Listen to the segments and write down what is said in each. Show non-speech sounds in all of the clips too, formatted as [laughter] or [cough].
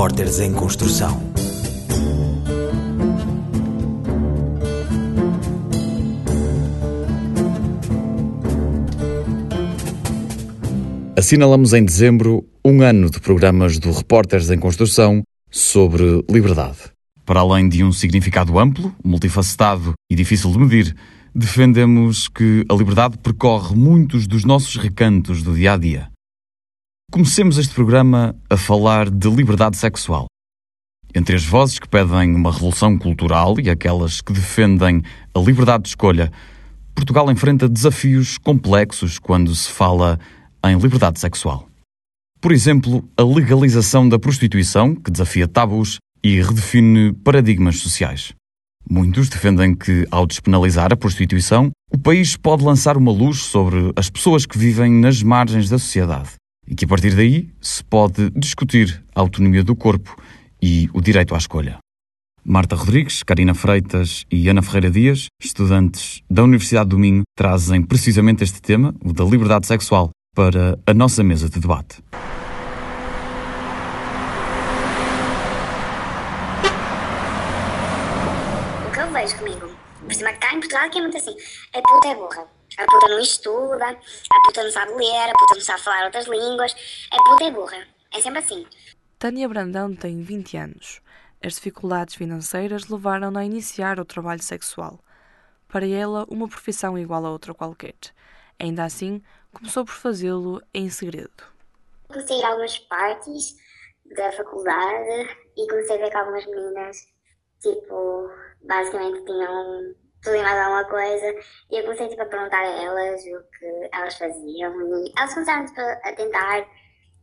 Repórteres em Construção. Assinalamos em dezembro um ano de programas do Repórteres em Construção sobre liberdade. Para além de um significado amplo, multifacetado e difícil de medir, defendemos que a liberdade percorre muitos dos nossos recantos do dia a dia. Comecemos este programa a falar de liberdade sexual. Entre as vozes que pedem uma revolução cultural e aquelas que defendem a liberdade de escolha, Portugal enfrenta desafios complexos quando se fala em liberdade sexual. Por exemplo, a legalização da prostituição, que desafia tabus e redefine paradigmas sociais. Muitos defendem que, ao despenalizar a prostituição, o país pode lançar uma luz sobre as pessoas que vivem nas margens da sociedade e que, a partir daí, se pode discutir a autonomia do corpo e o direito à escolha. Marta Rodrigues, Karina Freitas e Ana Ferreira Dias, estudantes da Universidade do Minho, trazem precisamente este tema, o da liberdade sexual, para a nossa mesa de debate. O que eu vejo comigo, por cima cá em Portugal, que é muito assim: a puta é burra. A puta não estuda, a puta não sabe ler, a puta não sabe falar outras línguas, a puta é burra. É sempre assim. Tânia Brandão tem 20 anos. As dificuldades financeiras levaram-na a iniciar o trabalho sexual. Para ela, uma profissão igual a outra qualquer. Ainda assim, começou por fazê-lo em segredo. Comecei a ir a algumas partes da faculdade e comecei a ver que algumas meninas, tipo, basicamente tinham tudo e mais alguma coisa. E eu comecei tipo, a perguntar a elas o que elas faziam. E elas começaram tipo, a tentar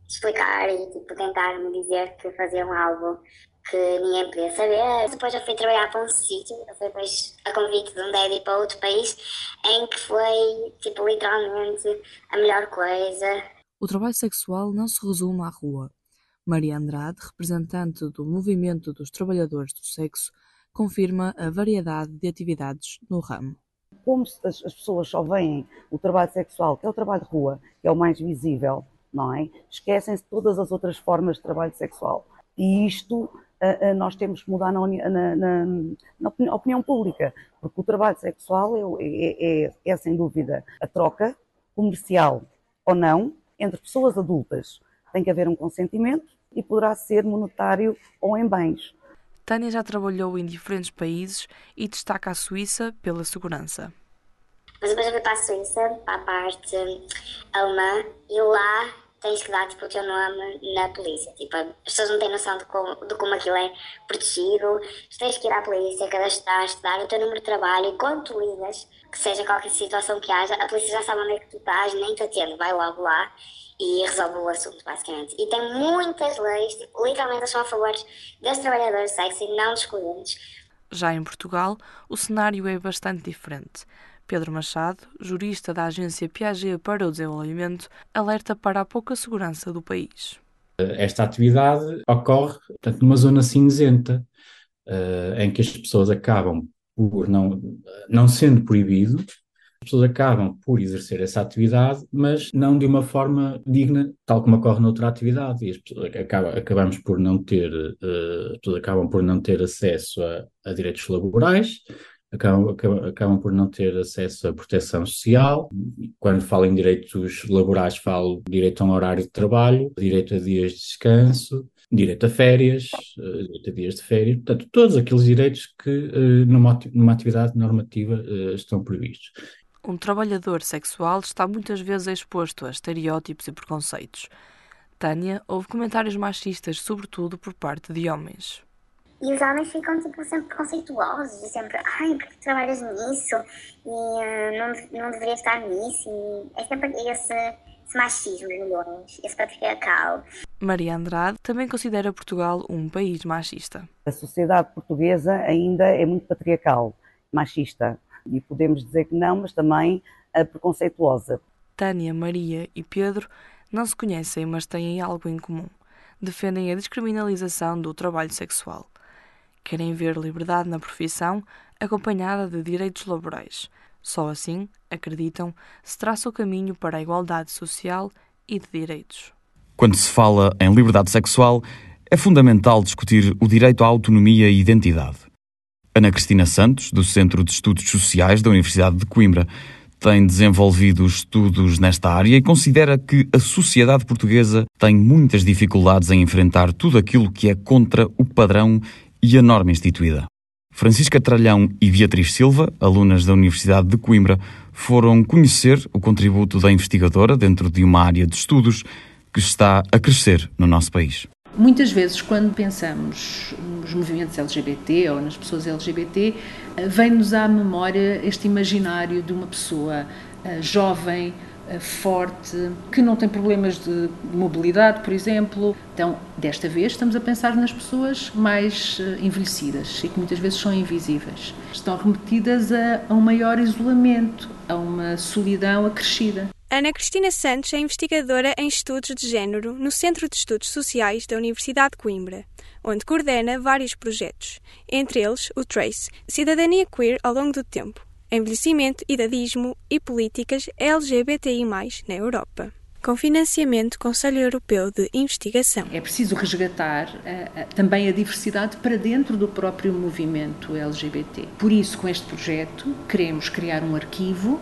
explicar e tipo, tentar me dizer que faziam algo que ninguém podia saber. Depois eu fui trabalhar para um sítio, fui depois a convite de um daddy para outro país, em que foi, tipo, literalmente a melhor coisa. O trabalho sexual não se resume à rua. Maria Andrade, representante do Movimento dos Trabalhadores do Sexo, confirma a variedade de atividades no ramo. Como as, as pessoas só veem o trabalho sexual, que é o trabalho de rua, que é o mais visível, não é? Esquecem-se todas as outras formas de trabalho sexual. E isto uh, uh, nós temos que mudar na, na, na, na opinião, pública, porque o trabalho sexual é, é, é, é, sem dúvida a troca, comercial ou não, entre pessoas adultas. Tem que haver um consentimento e poderá ser monetário ou em bens. Tânia já trabalhou em diferentes países e destaca a Suíça pela segurança. Mas depois eu fui para a Suíça, para a parte alemã, e lá tens que dar tipo, o teu nome na polícia. Tipo, as pessoas não têm noção de como, de como aquilo é protegido. Tu tens que ir à polícia, cadastrar-te, dar o teu número de trabalho e quando tu ligas, que seja qualquer situação que haja, a polícia já sabe onde é que tu estás, nem te atende, vai logo lá e resolve o assunto, basicamente. E tem muitas leis, tipo, literalmente são a favor dos trabalhadores sexy, não dos clientes. Já em Portugal, o cenário é bastante diferente. Pedro Machado, jurista da agência Piaget para o Desenvolvimento, alerta para a pouca segurança do país. Esta atividade ocorre portanto, numa zona cinzenta, uh, em que as pessoas acabam por, não, não sendo proibido, as pessoas acabam por exercer essa atividade, mas não de uma forma digna, tal como ocorre noutra atividade. E as pessoas acabam, acabamos por não ter, uh, as pessoas acabam por não ter acesso a, a direitos laborais, acabam, acabam, acabam, por não ter acesso à proteção social. Quando falo em direitos laborais, falo direito a um horário de trabalho, direito a dias de descanso, direito a férias, uh, direito a dias de férias, portanto, todos aqueles direitos que uh, numa, numa atividade normativa uh, estão previstos. Um trabalhador sexual está muitas vezes exposto a estereótipos e preconceitos. Tânia ouve comentários machistas, sobretudo por parte de homens. E os homens ficam tipo, sempre preconceituosos, e sempre, ai, por que trabalhas nisso? E uh, não, não deveria estar nisso. E é sempre esse, esse machismo de milhões, esse patriarcal. Maria Andrade também considera Portugal um país machista. A sociedade portuguesa ainda é muito patriarcal, machista. E podemos dizer que não, mas também uh, preconceituosa. Tânia, Maria e Pedro não se conhecem, mas têm algo em comum. Defendem a descriminalização do trabalho sexual. Querem ver liberdade na profissão acompanhada de direitos laborais. Só assim, acreditam, se traça o caminho para a igualdade social e de direitos. Quando se fala em liberdade sexual, é fundamental discutir o direito à autonomia e identidade. Ana Cristina Santos, do Centro de Estudos Sociais da Universidade de Coimbra, tem desenvolvido estudos nesta área e considera que a sociedade portuguesa tem muitas dificuldades em enfrentar tudo aquilo que é contra o padrão e a norma instituída. Francisca Tralhão e Beatriz Silva, alunas da Universidade de Coimbra, foram conhecer o contributo da investigadora dentro de uma área de estudos que está a crescer no nosso país. Muitas vezes, quando pensamos nos movimentos LGBT ou nas pessoas LGBT, eh, vem-nos à memória este imaginário de uma pessoa eh, jovem, forte, que não tem problemas de mobilidade, por exemplo. Então, desta vez, estamos a pensar nas pessoas mais eh, envelhecidas e que muitas vezes são invisíveis. Estão remetidas a, a um maior isolamento, a uma solidão acrescida. Ana Cristina Santos é investigadora em estudos de género no Centro de Estudos Sociais da Universidade de Coimbra, onde coordena vários projetos, entre eles o TRACE, Cidadania Queer ao longo do tempo, envelhecimento, idadismo e políticas LGBTI+, na Europa com financiamento do Conselho Europeu de Investigação. É preciso resgatar uh, uh, também a diversidade para dentro do próprio movimento LGBT. Por isso, com este projeto, queremos criar um arquivo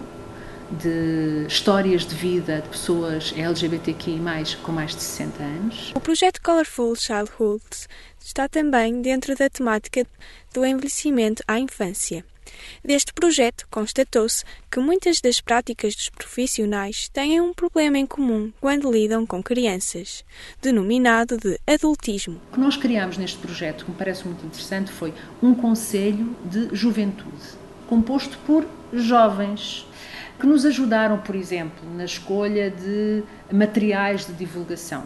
de histórias de vida de pessoas LGBTQI+, com mais de 60 anos. O projeto Colorful Childhood está também dentro da temática do envelhecimento à infância. Deste projeto, constatou-se que muitas das práticas dos profissionais têm um problema em comum quando lidam com crianças, denominado de adultismo. O que nós criámos neste projeto, que me parece muito interessante, foi um conselho de juventude, composto por jovens que nos ajudaram, por exemplo, na escolha de materiais de divulgação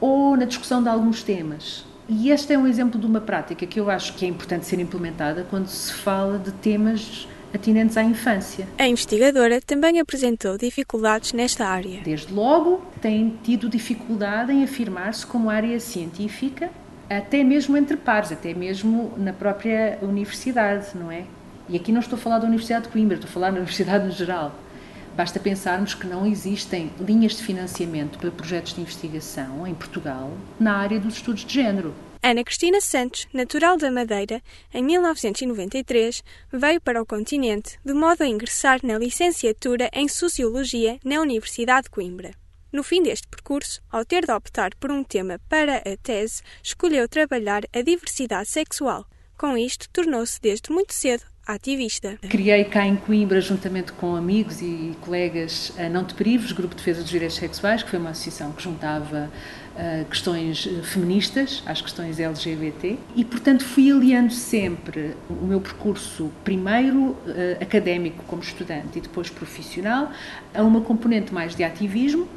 ou na discussão de alguns temas. E este é um exemplo de uma prática que eu acho que é importante ser implementada quando se fala de temas atinentes à infância. A investigadora também apresentou dificuldades nesta área. Desde logo, tem tido dificuldade em afirmar-se como área científica, até mesmo entre pares, até mesmo na própria universidade, não é? E aqui não estou a falar da Universidade de Coimbra, estou a falar da Universidade no geral. Basta pensarmos que não existem linhas de financiamento para projetos de investigação em Portugal na área dos estudos de género. Ana Cristina Santos, natural da Madeira, em 1993 veio para o continente de modo a ingressar na licenciatura em Sociologia na Universidade de Coimbra. No fim deste percurso, ao ter de optar por um tema para a tese, escolheu trabalhar a diversidade sexual. Com isto, tornou-se desde muito cedo ativista. Criei cá em Coimbra, juntamente com amigos e colegas, a Não Te Prives, Grupo de Defesa dos Direitos Sexuais, que foi uma associação que juntava uh, questões eh, feministas às questões LGBT e, portanto, fui aliando sempre o meu percurso, primeiro uh, académico como estudante e depois profissional, a uma componente mais de ativismo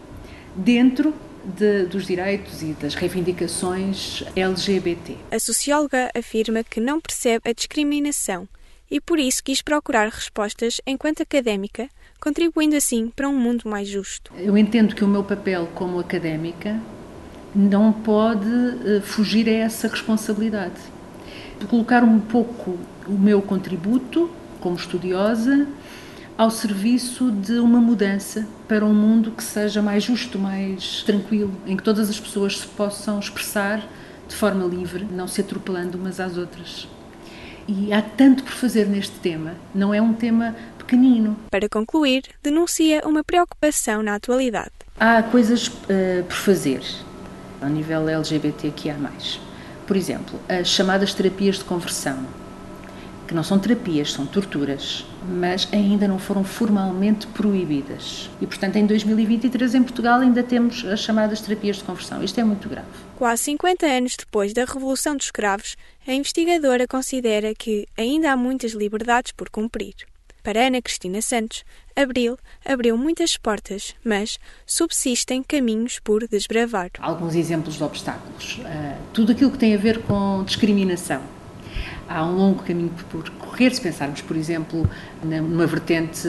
dentro de, dos direitos e das reivindicações LGBT. A socióloga afirma que não percebe a discriminação e por isso quis procurar respostas enquanto académica, contribuindo assim para um mundo mais justo. Eu entendo que o meu papel como académica não pode uh, fugir a essa responsabilidade. De colocar um pouco o meu contributo como estudiosa ao serviço de uma mudança para um mundo que seja mais justo, mais tranquilo, em que todas as pessoas se possam expressar de forma livre, não se atropelando umas às outras e há tanto por fazer neste tema. Não é um tema pequenino. Para concluir, denuncia uma preocupação na atualidade. Há coisas uh, por fazer ao nível LGBTQIA+. Por exemplo, as chamadas terapias de conversão, que não são terapias, são torturas, mas ainda não foram formalmente proibidas. E, portanto, em 2023, em Portugal, ainda temos as chamadas terapias de conversão. Isto é muito grave. Quase 50 anos depois da Revolução dos Escravos, a investigadora considera que ainda há muitas liberdades por cumprir. Para Ana Cristina Santos, Abril abriu muitas portas, mas subsistem caminhos por desbravar. Alguns exemplos de obstáculos. Uh, tudo aquilo que tem a ver com discriminação há um longo caminho por correr, se pensarmos, por exemplo, numa vertente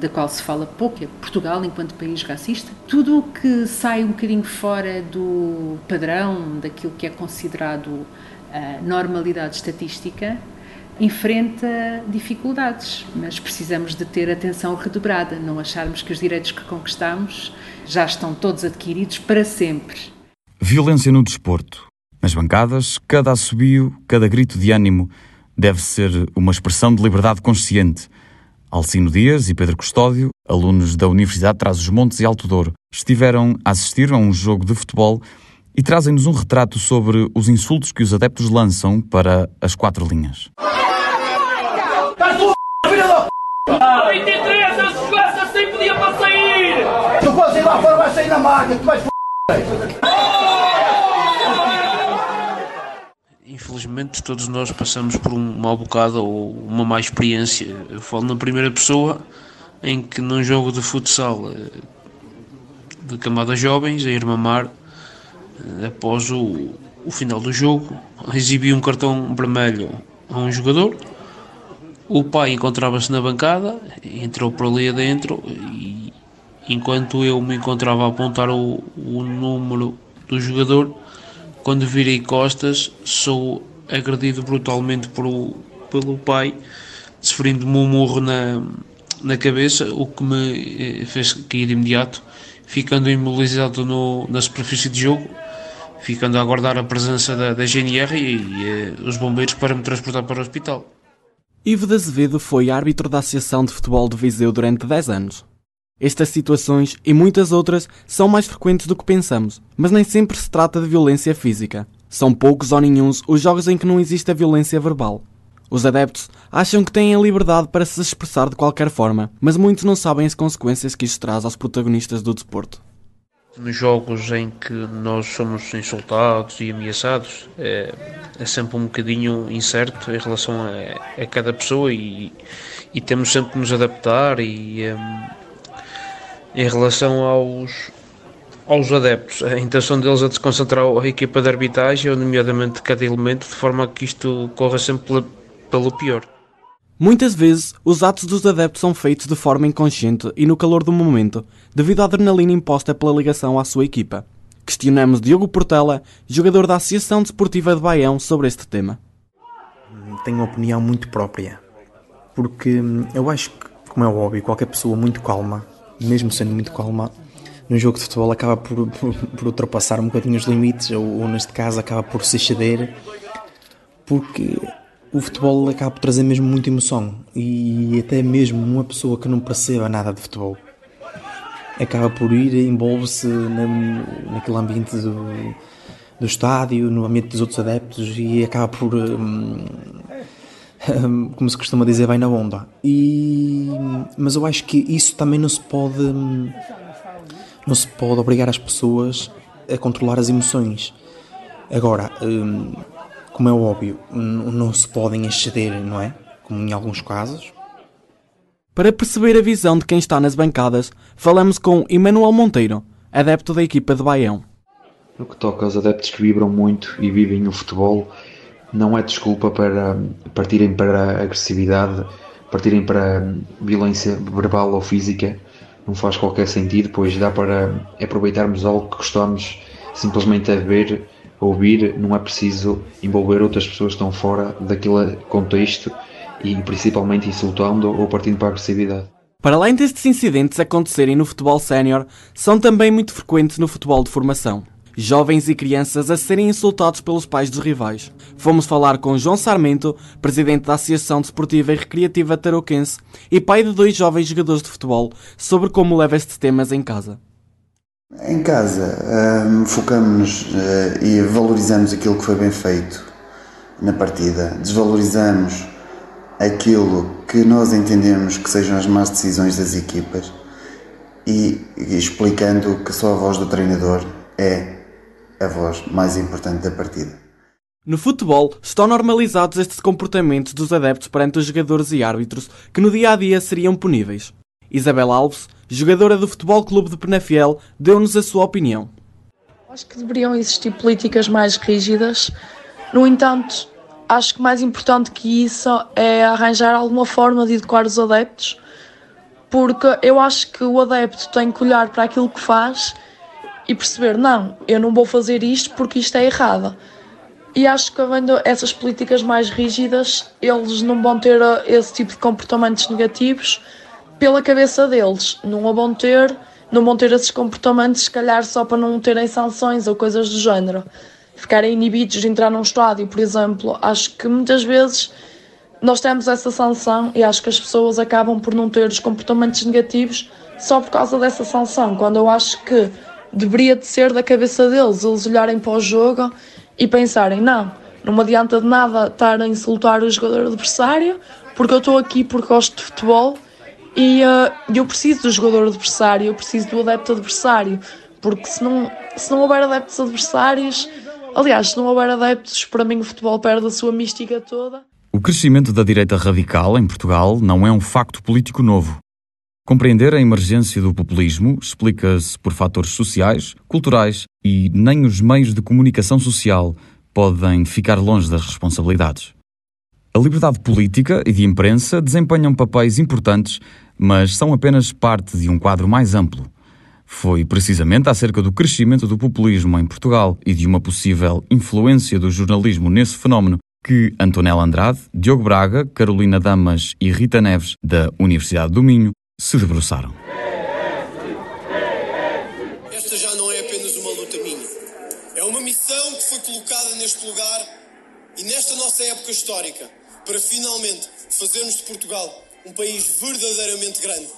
da qual se fala pouco, que é Portugal enquanto país racista. Tudo o que sai um bocadinho fora do padrão, daquilo que é considerado a normalidade estatística, enfrenta dificuldades, mas precisamos de ter atenção redobrada, não acharmos que os direitos que conquistamos já estão todos adquiridos para sempre. Violência no desporto Nas bancadas, cada assobio, cada grito de ânimo deve ser uma expressão de liberdade consciente. Alcino Dias e Pedro Custódio, alunos da Universidade de Trás-os-Montes e Alto Douro, estiveram a assistir a um jogo de futebol e trazem-nos um retrato sobre os insultos que os adeptos lançam para as quatro linhas. A 23, eu se jogasse assim podia para sair! Tu podes ir lá fora, sair na tu vais Infelizmente, todos nós passamos por um mau bocado ou uma má experiência. Eu falo na primeira pessoa, em que num jogo de futsal eh, de camada jovens, a irmã Mar, eh, após o, o final do jogo, exibiu um cartão vermelho a um jogador. O pai encontrava-se na bancada, entrou por ali adentro e enquanto eu me encontrava a apontar o, o número do jogador, quando virei costas, sou agredido brutalmente por, pelo pai, sofrendo-me um murro na, na cabeça, o que me eh, fez cair de imediato, ficando imobilizado no, na superfície de jogo, ficando a aguardar a presença da, da GNR e, e eh, os bombeiros para me transportar para o hospital. Ivo de Azevedo foi árbitro da Associação de Futebol de Viseu durante 10 anos. Estas situações e muitas outras são mais frequentes do que pensamos, mas nem sempre se trata de violência física. São poucos ou nenhums os jogos em que não existe a violência verbal. Os adeptos acham que têm a liberdade para se expressar de qualquer forma, mas muitos não sabem as consequências que isto traz aos protagonistas do desporto. Nos jogos em que nós somos insultados e ameaçados, é, é sempre um bocadinho incerto em relação a, a cada pessoa e, e, temos sempre que nos adaptar e. Um, em relação aos, aos adeptos. A intenção deles é desconcentrar a equipa de arbitragem, nomeadamente cada elemento, de forma que isto corra sempre pelo pior. Muitas vezes, os atos dos adeptos são feitos de forma inconsciente e no calor do momento, devido à adrenalina imposta pela ligação à sua equipa. Questionamos Diogo Portela, jogador da Associação Desportiva de Baião, sobre este tema. Tenho uma opinião muito própria, porque eu acho que, como é óbvio, qualquer pessoa muito calma mesmo sendo muito calma, no jogo de futebol acaba por, por, por ultrapassar um bocadinho os limites, ou, ou, neste caso acaba por se exceder, porque o futebol acaba por trazer mesmo muita emoção e até mesmo uma pessoa que não perceba nada de futebol acaba por ir e envolve-se na, naquele ambiente do, do estádio, no ambiente dos outros adeptos e acaba por. Hum, [laughs] como se costuma dizer, vai na onda. E, mas eu acho que isso também não se pode não se pode obrigar as pessoas a controlar as emoções. Agora, hum, como é óbvio, não se podem exceder, não é? Como em alguns casos. Para perceber a visão de quem está nas bancadas, falamos com Emanuel Monteiro, adepto da equipa de Baião. No que toca aos adeptos que vibram muito e vivem o futebol, não é desculpa para partirem para agressividade, partirem para violência verbal ou física. Não faz qualquer sentido, pois dá para aproveitarmos algo que gostamos simplesmente a ver, a ouvir. Não é preciso envolver outras pessoas que estão fora daquele contexto e principalmente insultando ou partindo para a agressividade. Para além destes incidentes acontecerem no futebol sénior, são também muito frequentes no futebol de formação jovens e crianças a serem insultados pelos pais dos rivais. Fomos falar com João Sarmento, presidente da Associação Desportiva e Recreativa Tarouquense e pai de dois jovens jogadores de futebol, sobre como leva estes temas em casa. Em casa, um, focamos-nos uh, e valorizamos aquilo que foi bem feito na partida, desvalorizamos aquilo que nós entendemos que sejam as más decisões das equipas e, e explicando que só a voz do treinador é a voz mais importante da partida. No futebol, estão normalizados estes comportamentos dos adeptos perante os jogadores e árbitros que no dia a dia seriam puníveis. Isabel Alves, jogadora do Futebol Clube de Penafiel, deu-nos a sua opinião. Acho que deveriam existir políticas mais rígidas. No entanto, acho que mais importante que isso é arranjar alguma forma de educar os adeptos, porque eu acho que o adepto tem que olhar para aquilo que faz e perceber, não, eu não vou fazer isto porque isto é errado. E acho que havendo essas políticas mais rígidas, eles não vão ter uh, esse tipo de comportamentos negativos pela cabeça deles. Não vão ter, não vão ter esses comportamentos, se calhar só para não terem sanções ou coisas do género. ficarem inibidos de entrar num estádio, por exemplo. Acho que muitas vezes nós temos essa sanção e acho que as pessoas acabam por não ter os comportamentos negativos só por causa dessa sanção, quando eu acho que deveria de ser da cabeça deles eles olharem para o jogo e pensarem, não, não me adianta de nada estar a insultar o jogador adversário, porque eu estou aqui porque gosto de futebol e uh, eu preciso do jogador adversário, eu preciso do adepto adversário, porque se não, se não houver adeptos adversários, aliás, se não houver adeptos, para mim o futebol perde a sua mística toda. O crescimento da direita radical em Portugal não é um facto político novo. Compreender a emergência do populismo explica-se por fatores sociais, culturais e nem os meios de comunicação social podem ficar longe das responsabilidades. A liberdade política e de imprensa desempenham papéis importantes, mas são apenas parte de um quadro mais amplo. Foi precisamente acerca do crescimento do populismo em Portugal e de uma possível influência do jornalismo nesse fenómeno que Antonella Andrade, Diogo Braga, Carolina Damas e Rita Neves, da Universidade do Minho, se debruçaram. Esta já não é apenas uma luta minha. É uma missão que foi colocada neste lugar e nesta nossa época histórica para finalmente fazermos de Portugal um país verdadeiramente grande.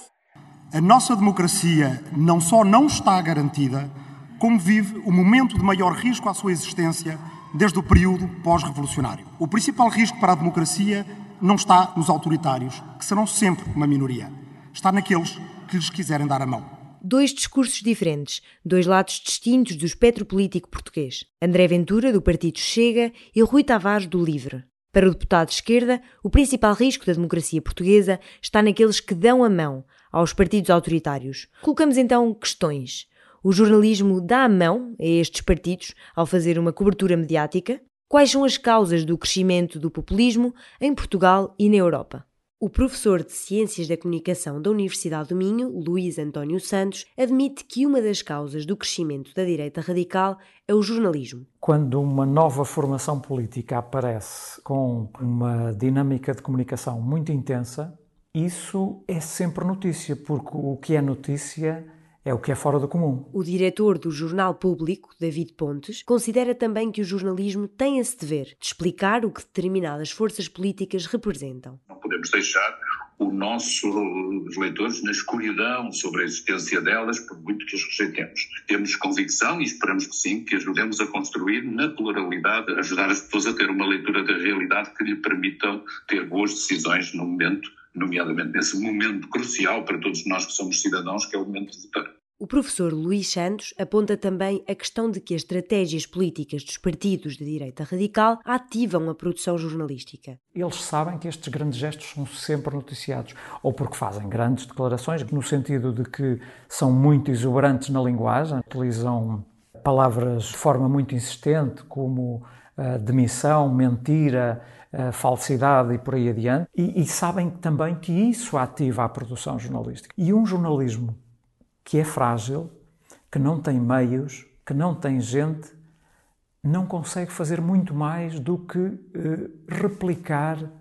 A nossa democracia não só não está garantida, como vive o momento de maior risco à sua existência desde o período pós-revolucionário. O principal risco para a democracia não está nos autoritários, que serão sempre uma minoria. Está naqueles que lhes quiserem dar a mão. Dois discursos diferentes, dois lados distintos do espectro político português. André Ventura, do Partido Chega, e Rui Tavares, do Livre. Para o deputado de esquerda, o principal risco da democracia portuguesa está naqueles que dão a mão aos partidos autoritários. Colocamos então questões. O jornalismo dá a mão a estes partidos ao fazer uma cobertura mediática? Quais são as causas do crescimento do populismo em Portugal e na Europa? O professor de Ciências da Comunicação da Universidade do Minho, Luís António Santos, admite que uma das causas do crescimento da direita radical é o jornalismo. Quando uma nova formação política aparece com uma dinâmica de comunicação muito intensa, isso é sempre notícia, porque o que é notícia é o que é fora do comum. O diretor do Jornal Público, David Pontes, considera também que o jornalismo tem esse dever de explicar o que determinadas forças políticas representam. Podemos deixar os nossos leitores na escuridão sobre a existência delas, por muito que os rejeitemos. Temos convicção e esperamos que sim, que ajudemos a construir na pluralidade, ajudar as pessoas a ter uma leitura da realidade que lhe permitam ter boas decisões no momento nomeadamente nesse momento crucial para todos nós que somos cidadãos, que é o momento de votar. O professor Luís Santos aponta também a questão de que as estratégias políticas dos partidos de direita radical ativam a produção jornalística. Eles sabem que estes grandes gestos são sempre noticiados, ou porque fazem grandes declarações, no sentido de que são muito exuberantes na linguagem, utilizam palavras de forma muito insistente, como uh, demissão, mentira, falsidade e por aí adiante, e, e sabem também que isso ativa a produção jornalística. E um jornalismo que é frágil, que não tem meios, que não tem gente, não consegue fazer muito mais do que eh, replicar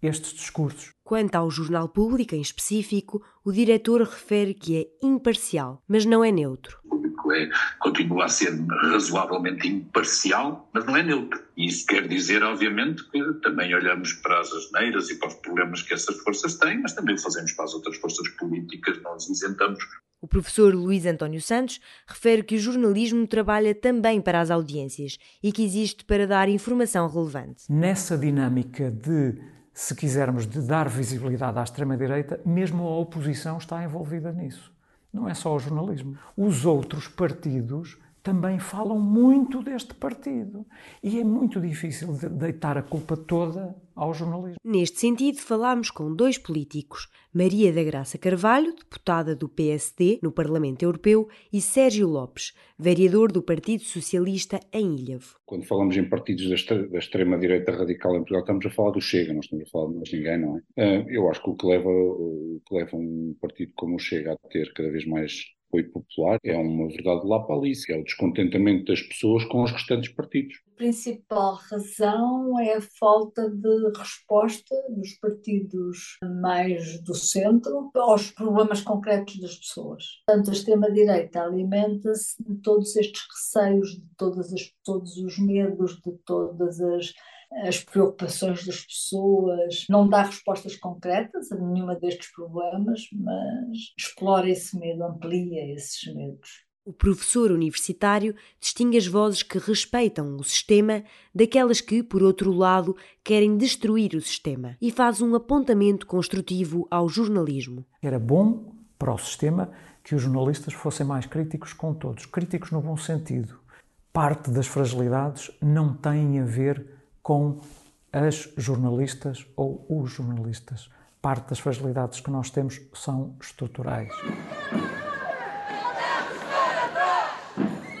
estes discursos. Quanto ao jornal público em específico, o diretor refere que é imparcial, mas não é neutro é, continua a ser razoavelmente imparcial, mas não é neutro. E isso quer dizer, obviamente, que também olhamos para as asneiras e para os problemas que essas forças têm, mas também o fazemos para as outras forças políticas, não os isentamos. O professor Luís António Santos refere que o jornalismo trabalha também para as audiências e que existe para dar informação relevante. Nessa dinâmica de, se quisermos, de dar visibilidade à extrema-direita, mesmo a oposição está envolvida nisso não é só o jornalismo. Os outros partidos também falam muito deste partido. E é muito difícil de deitar a culpa toda ao jornalismo. Neste sentido, falámos com dois políticos, Maria da Graça Carvalho, deputada do PSD no Parlamento Europeu, e Sérgio Lopes, vereador do Partido Socialista em Ilhavo. Quando falamos em partidos da extrema-direita radical em Portugal, estamos a falar do Chega, não estamos a falar de mais ninguém, não é? Ah, eu acho que o que leva, o que leva um partido como o Chega a ter cada vez mais popular, é uma verdade ali, é o descontentamento das pessoas com os restantes partidos. A principal razão é a falta de resposta dos partidos mais do centro aos problemas concretos das pessoas. Portanto, a extrema-direita alimenta-se de todos estes receios, de todas as, todos os medos, de todas as as preocupações das pessoas, não dá respostas concretas a nenhuma destes problemas, mas explora esse medo, amplia esses medos. O professor universitário distingue as vozes que respeitam o sistema daquelas que, por outro lado, querem destruir o sistema e faz um apontamento construtivo ao jornalismo. Era bom para o sistema que os jornalistas fossem mais críticos com todos, críticos no bom sentido. Parte das fragilidades não têm a ver com as jornalistas ou os jornalistas. Parte das fragilidades que nós temos são estruturais.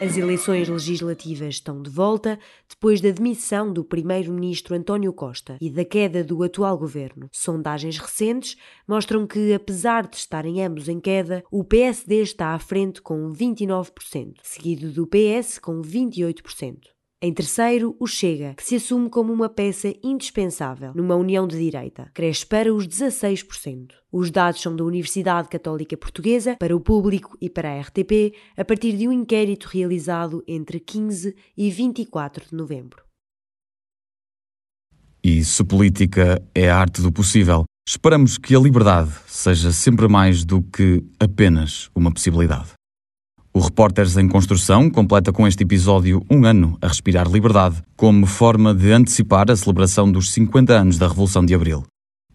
As eleições legislativas estão de volta depois da demissão do primeiro-ministro António Costa e da queda do atual governo. Sondagens recentes mostram que, apesar de estarem ambos em queda, o PSD está à frente com 29%, seguido do PS com 28%. Em terceiro, o Chega, que se assume como uma peça indispensável numa união de direita, cresce para os 16%. Os dados são da Universidade Católica Portuguesa, para o público e para a RTP, a partir de um inquérito realizado entre 15 e 24 de novembro. E se política é a arte do possível, esperamos que a liberdade seja sempre mais do que apenas uma possibilidade. O Repórteres em Construção completa com este episódio um ano a respirar liberdade, como forma de antecipar a celebração dos 50 anos da Revolução de Abril.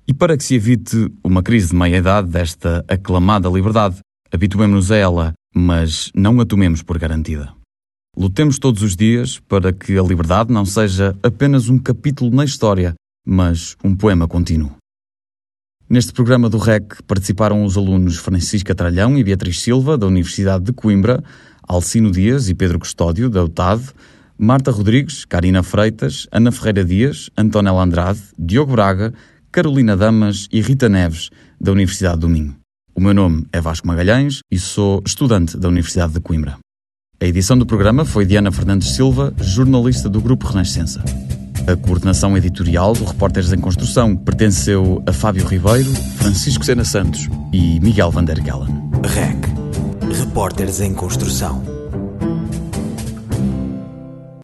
E para que se evite uma crise de meia-idade desta aclamada liberdade, habituemos-nos a ela, mas não a tomemos por garantida. Lutemos todos os dias para que a liberdade não seja apenas um capítulo na história, mas um poema contínuo. Neste programa do REC participaram os alunos Francisca Tralhão e Beatriz Silva, da Universidade de Coimbra, Alcino Dias e Pedro Custódio, da UTAD, Marta Rodrigues, Karina Freitas, Ana Ferreira Dias, Antonella Andrade, Diogo Braga, Carolina Damas e Rita Neves, da Universidade do Minho. O meu nome é Vasco Magalhães e sou estudante da Universidade de Coimbra. A edição do programa foi Diana Fernandes Silva, jornalista do Grupo Renascença. A coordenação editorial do Repórteres em Construção pertenceu a Fábio Ribeiro, Francisco Sena Santos e Miguel Van der Kellen. REC Repórteres em Construção